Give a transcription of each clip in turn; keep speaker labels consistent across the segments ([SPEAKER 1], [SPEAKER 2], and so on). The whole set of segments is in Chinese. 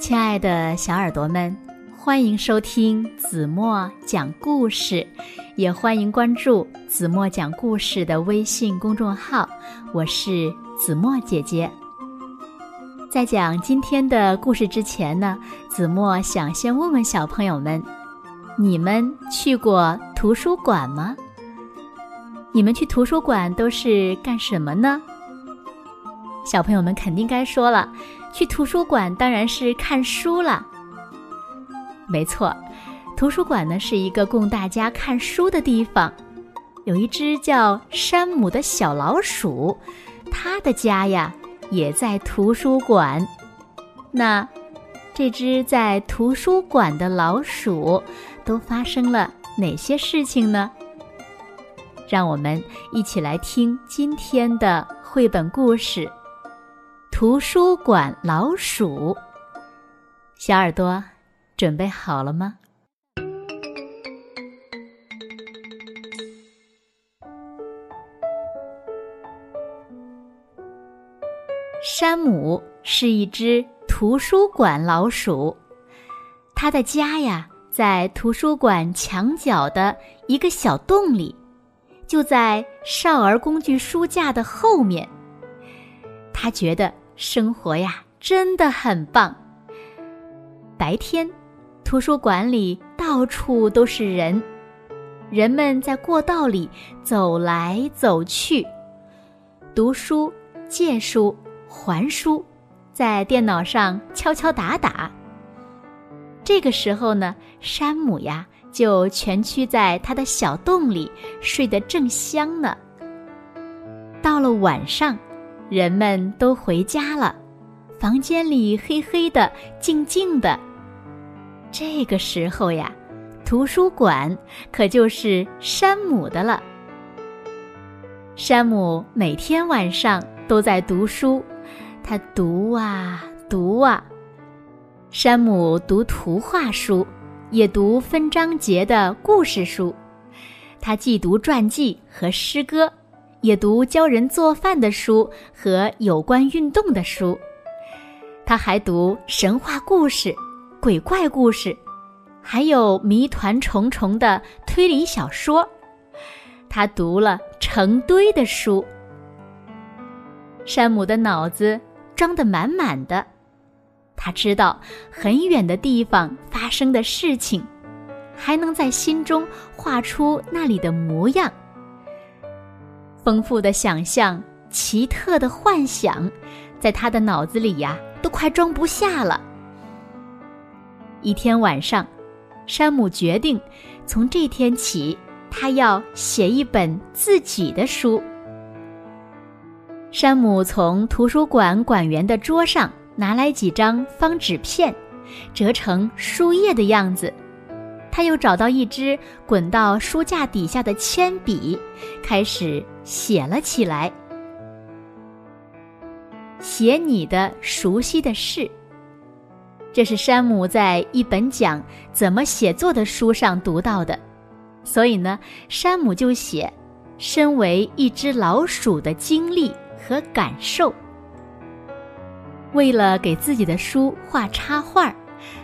[SPEAKER 1] 亲爱的小耳朵们，欢迎收听子墨讲故事，也欢迎关注子墨讲故事的微信公众号。我是子墨姐姐。在讲今天的故事之前呢，子墨想先问问小朋友们：你们去过图书馆吗？你们去图书馆都是干什么呢？小朋友们肯定该说了，去图书馆当然是看书了。没错，图书馆呢是一个供大家看书的地方。有一只叫山姆的小老鼠，它的家呀也在图书馆。那这只在图书馆的老鼠都发生了哪些事情呢？让我们一起来听今天的绘本故事《图书馆老鼠》。小耳朵准备好了吗？山姆是一只图书馆老鼠，它的家呀在图书馆墙角的一个小洞里。就在少儿工具书架的后面，他觉得生活呀真的很棒。白天，图书馆里到处都是人，人们在过道里走来走去，读书、借书、还书，在电脑上敲敲打打。这个时候呢，山姆呀。就蜷曲在他的小洞里，睡得正香呢。到了晚上，人们都回家了，房间里黑黑的、静静的。这个时候呀，图书馆可就是山姆的了。山姆每天晚上都在读书，他读啊读啊。山姆读图画书。也读分章节的故事书，他既读传记和诗歌，也读教人做饭的书和有关运动的书。他还读神话故事、鬼怪故事，还有谜团重重的推理小说。他读了成堆的书。山姆的脑子装得满满的。他知道很远的地方发生的事情，还能在心中画出那里的模样。丰富的想象，奇特的幻想，在他的脑子里呀，都快装不下了。一天晚上，山姆决定，从这天起，他要写一本自己的书。山姆从图书馆馆员的桌上。拿来几张方纸片，折成书页的样子。他又找到一支滚到书架底下的铅笔，开始写了起来。写你的熟悉的事。这是山姆在一本讲怎么写作的书上读到的，所以呢，山姆就写身为一只老鼠的经历和感受。为了给自己的书画插画儿，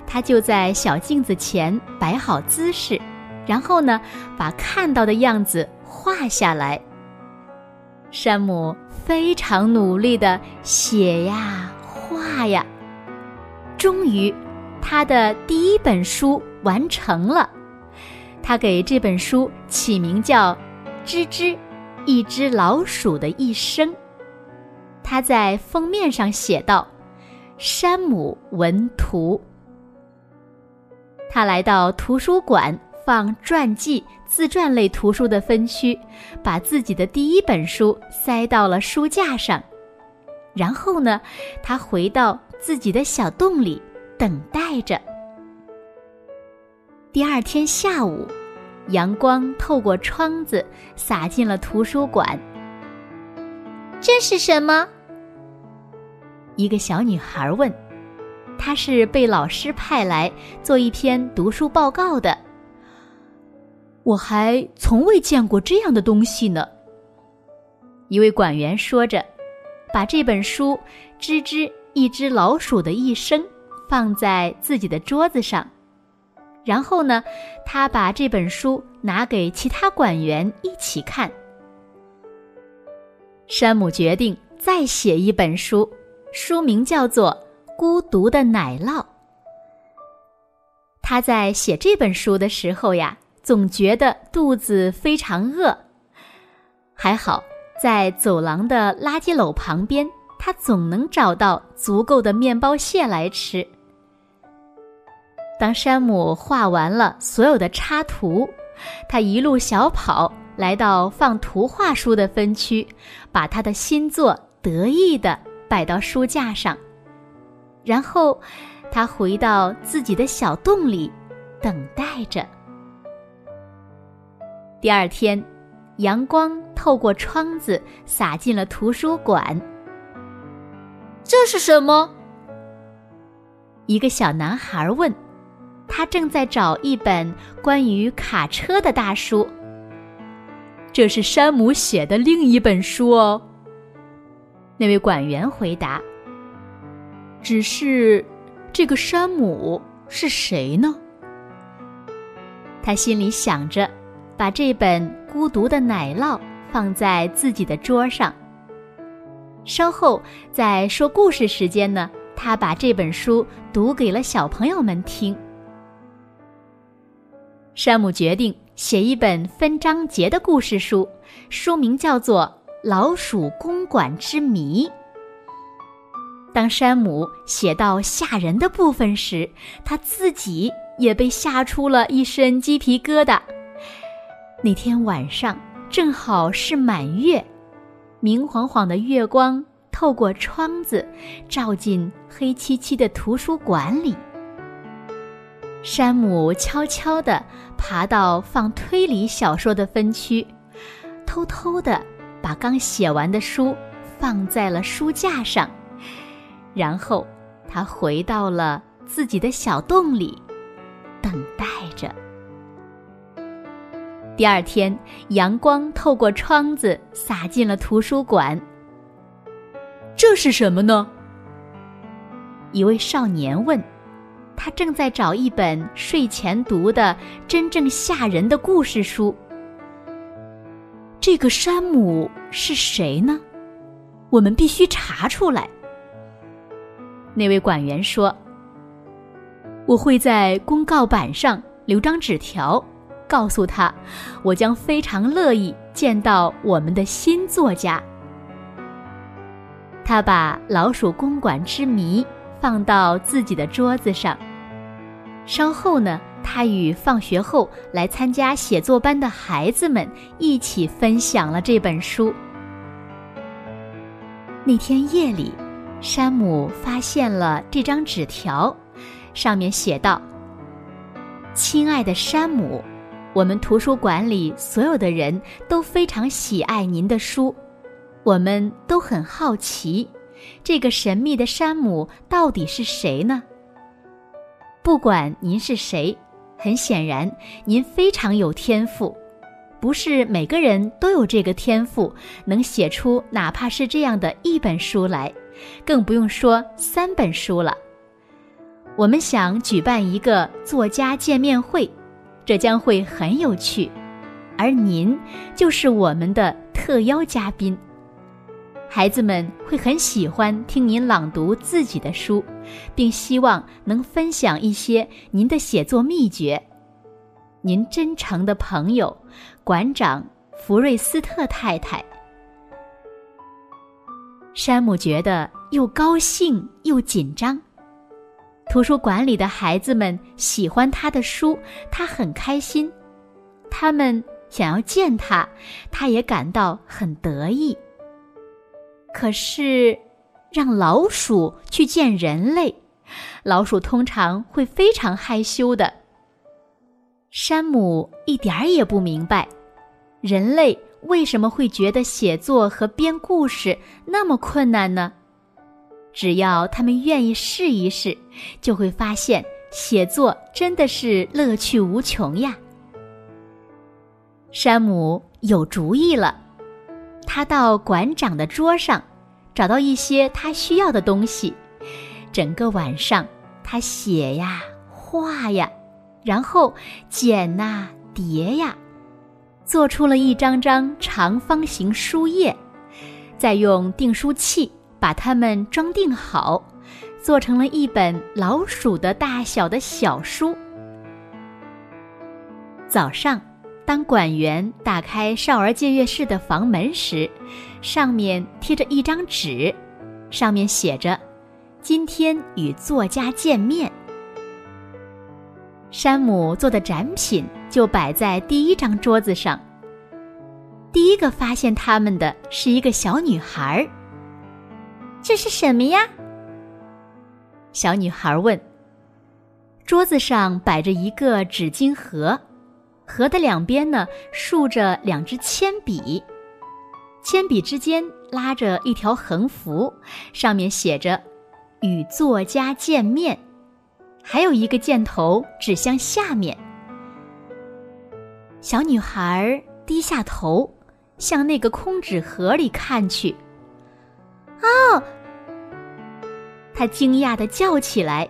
[SPEAKER 1] 他就在小镜子前摆好姿势，然后呢，把看到的样子画下来。山姆非常努力的写呀画呀，终于，他的第一本书完成了。他给这本书起名叫《吱吱，一只老鼠的一生》。他在封面上写道。山姆文图。他来到图书馆放传记、自传类图书的分区，把自己的第一本书塞到了书架上。然后呢，他回到自己的小洞里等待着。第二天下午，阳光透过窗子洒进了图书馆。这是什么？一个小女孩问：“他是被老师派来做一篇读书报告的。”我还从未见过这样的东西呢。一位馆员说着，把这本书《吱吱一只老鼠的一生》放在自己的桌子上，然后呢，他把这本书拿给其他馆员一起看。山姆决定再写一本书，书名叫做《孤独的奶酪》。他在写这本书的时候呀，总觉得肚子非常饿。还好，在走廊的垃圾篓旁边，他总能找到足够的面包屑来吃。当山姆画完了所有的插图，他一路小跑。来到放图画书的分区，把他的新作得意地摆到书架上，然后他回到自己的小洞里，等待着。第二天，阳光透过窗子洒进了图书馆。这是什么？一个小男孩问。他正在找一本关于卡车的大书。这是山姆写的另一本书哦。那位管员回答：“只是，这个山姆是谁呢？”他心里想着，把这本《孤独的奶酪》放在自己的桌上。稍后在说故事时间呢，他把这本书读给了小朋友们听。山姆决定。写一本分章节的故事书，书名叫做《老鼠公馆之谜》。当山姆写到吓人的部分时，他自己也被吓出了一身鸡皮疙瘩。那天晚上正好是满月，明晃晃的月光透过窗子，照进黑漆漆的图书馆里。山姆悄悄地爬到放推理小说的分区，偷偷地把刚写完的书放在了书架上，然后他回到了自己的小洞里，等待着。第二天，阳光透过窗子洒进了图书馆。这是什么呢？一位少年问。他正在找一本睡前读的真正吓人的故事书。这个山姆是谁呢？我们必须查出来。那位管员说：“我会在公告板上留张纸条，告诉他，我将非常乐意见到我们的新作家。”他把《老鼠公馆之谜》。放到自己的桌子上。稍后呢，他与放学后来参加写作班的孩子们一起分享了这本书。那天夜里，山姆发现了这张纸条，上面写道：“亲爱的山姆，我们图书馆里所有的人都非常喜爱您的书，我们都很好奇。”这个神秘的山姆到底是谁呢？不管您是谁，很显然您非常有天赋。不是每个人都有这个天赋，能写出哪怕是这样的一本书来，更不用说三本书了。我们想举办一个作家见面会，这将会很有趣，而您就是我们的特邀嘉宾。孩子们会很喜欢听您朗读自己的书，并希望能分享一些您的写作秘诀。您真诚的朋友，馆长福瑞斯特太太。山姆觉得又高兴又紧张。图书馆里的孩子们喜欢他的书，他很开心。他们想要见他，他也感到很得意。可是，让老鼠去见人类，老鼠通常会非常害羞的。山姆一点儿也不明白，人类为什么会觉得写作和编故事那么困难呢？只要他们愿意试一试，就会发现写作真的是乐趣无穷呀。山姆有主意了。他到馆长的桌上，找到一些他需要的东西。整个晚上，他写呀，画呀，然后剪呐，叠呀，做出了一张张长方形书页，再用订书器把它们装订好，做成了一本老鼠的大小的小书。早上。当管员打开少儿借阅室的房门时，上面贴着一张纸，上面写着：“今天与作家见面。”山姆做的展品就摆在第一张桌子上。第一个发现他们的是一个小女孩。这是什么呀？小女孩问。桌子上摆着一个纸巾盒。盒的两边呢，竖着两支铅笔，铅笔之间拉着一条横幅，上面写着“与作家见面”，还有一个箭头指向下面。小女孩低下头，向那个空纸盒里看去。哦，她惊讶的叫起来：“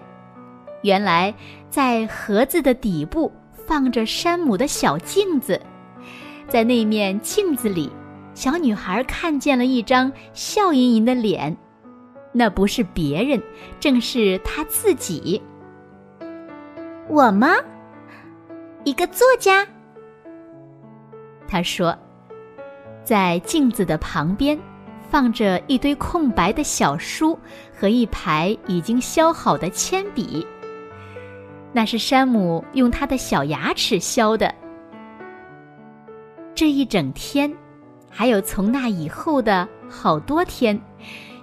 [SPEAKER 1] 原来在盒子的底部。”放着山姆的小镜子，在那面镜子里，小女孩看见了一张笑盈盈的脸，那不是别人，正是她自己。
[SPEAKER 2] 我吗？一个作家。
[SPEAKER 1] 他说，在镜子的旁边，放着一堆空白的小书和一排已经削好的铅笔。那是山姆用他的小牙齿削的。这一整天，还有从那以后的好多天，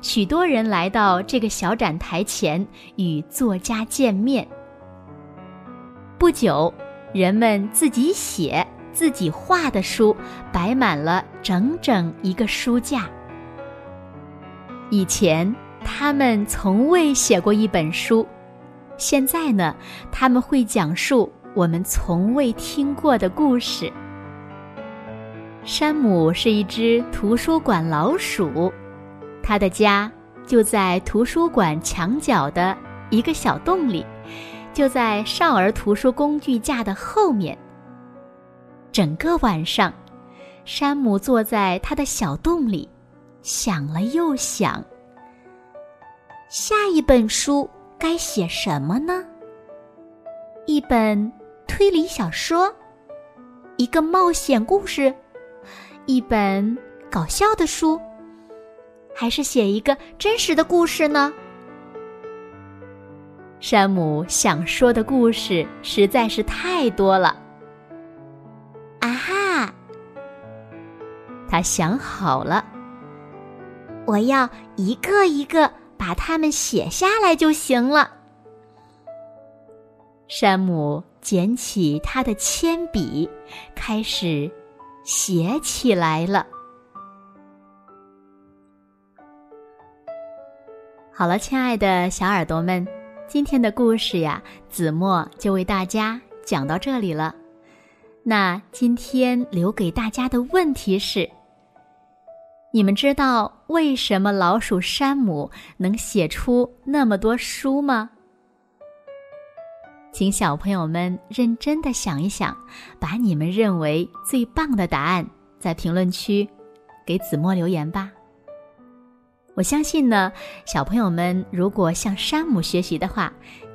[SPEAKER 1] 许多人来到这个小展台前与作家见面。不久，人们自己写、自己画的书摆满了整整一个书架。以前，他们从未写过一本书。现在呢，他们会讲述我们从未听过的故事。山姆是一只图书馆老鼠，他的家就在图书馆墙角的一个小洞里，就在少儿图书工具架的后面。整个晚上，山姆坐在他的小洞里，想了又想，
[SPEAKER 2] 下一本书。该写什么呢？一本推理小说，一个冒险故事，一本搞笑的书，还是写一个真实的故事呢？
[SPEAKER 1] 山姆想说的故事实在是太多了。
[SPEAKER 2] 啊哈！
[SPEAKER 1] 他想好了，
[SPEAKER 2] 我要一个一个。把它们写下来就行了。
[SPEAKER 1] 山姆捡起他的铅笔，开始写起来了。好了，亲爱的小耳朵们，今天的故事呀，子墨就为大家讲到这里了。那今天留给大家的问题是。你们知道为什么老鼠山姆能写出那么多书吗？请小朋友们认真的想一想，把你们认为最棒的答案在评论区给子墨留言吧。我相信呢，小朋友们如果向山姆学习的话，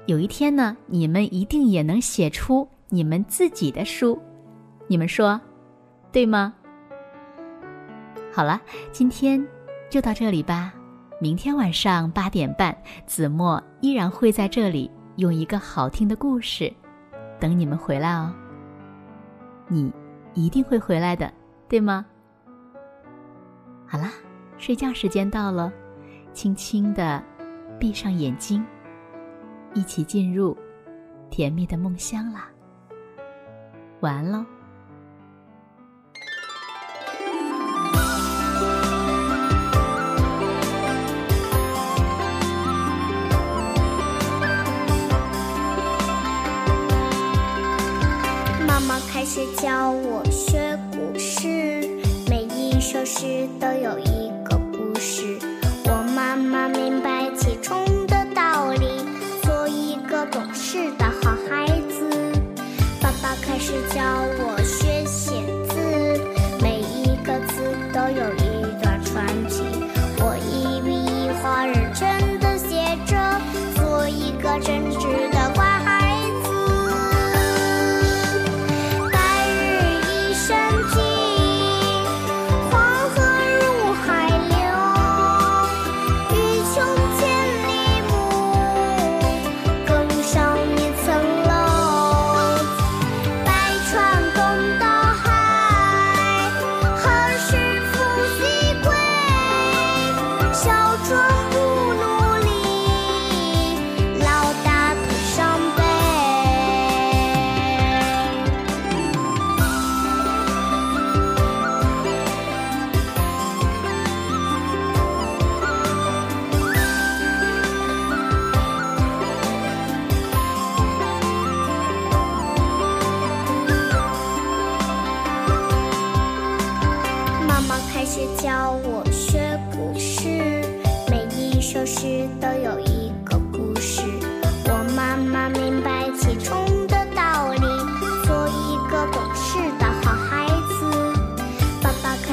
[SPEAKER 1] 有一天呢，你们一定也能写出你们自己的书。你们说，对吗？好了，今天就到这里吧。明天晚上八点半，子墨依然会在这里用一个好听的故事等你们回来哦。你一定会回来的，对吗？好啦，睡觉时间到了，轻轻的闭上眼睛，一起进入甜蜜的梦乡啦。晚安喽。our.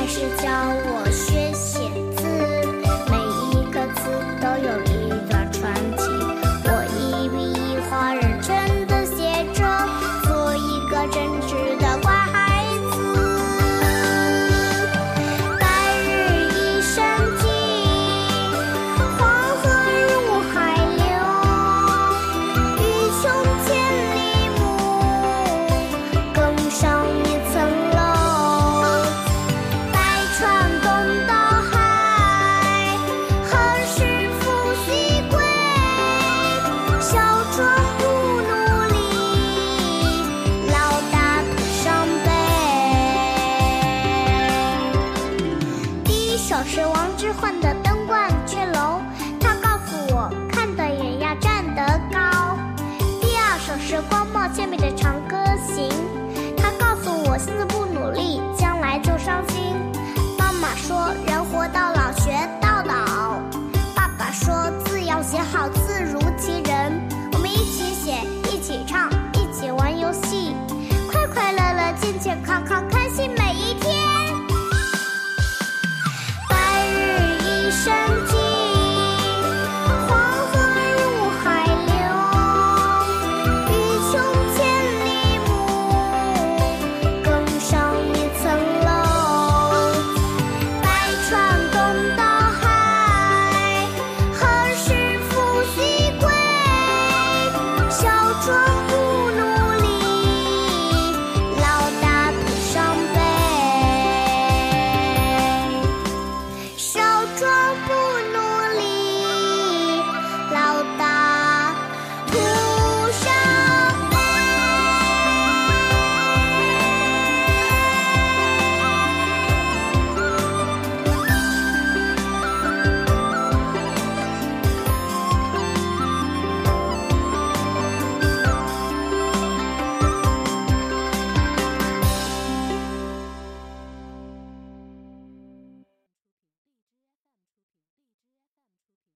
[SPEAKER 3] 是教我学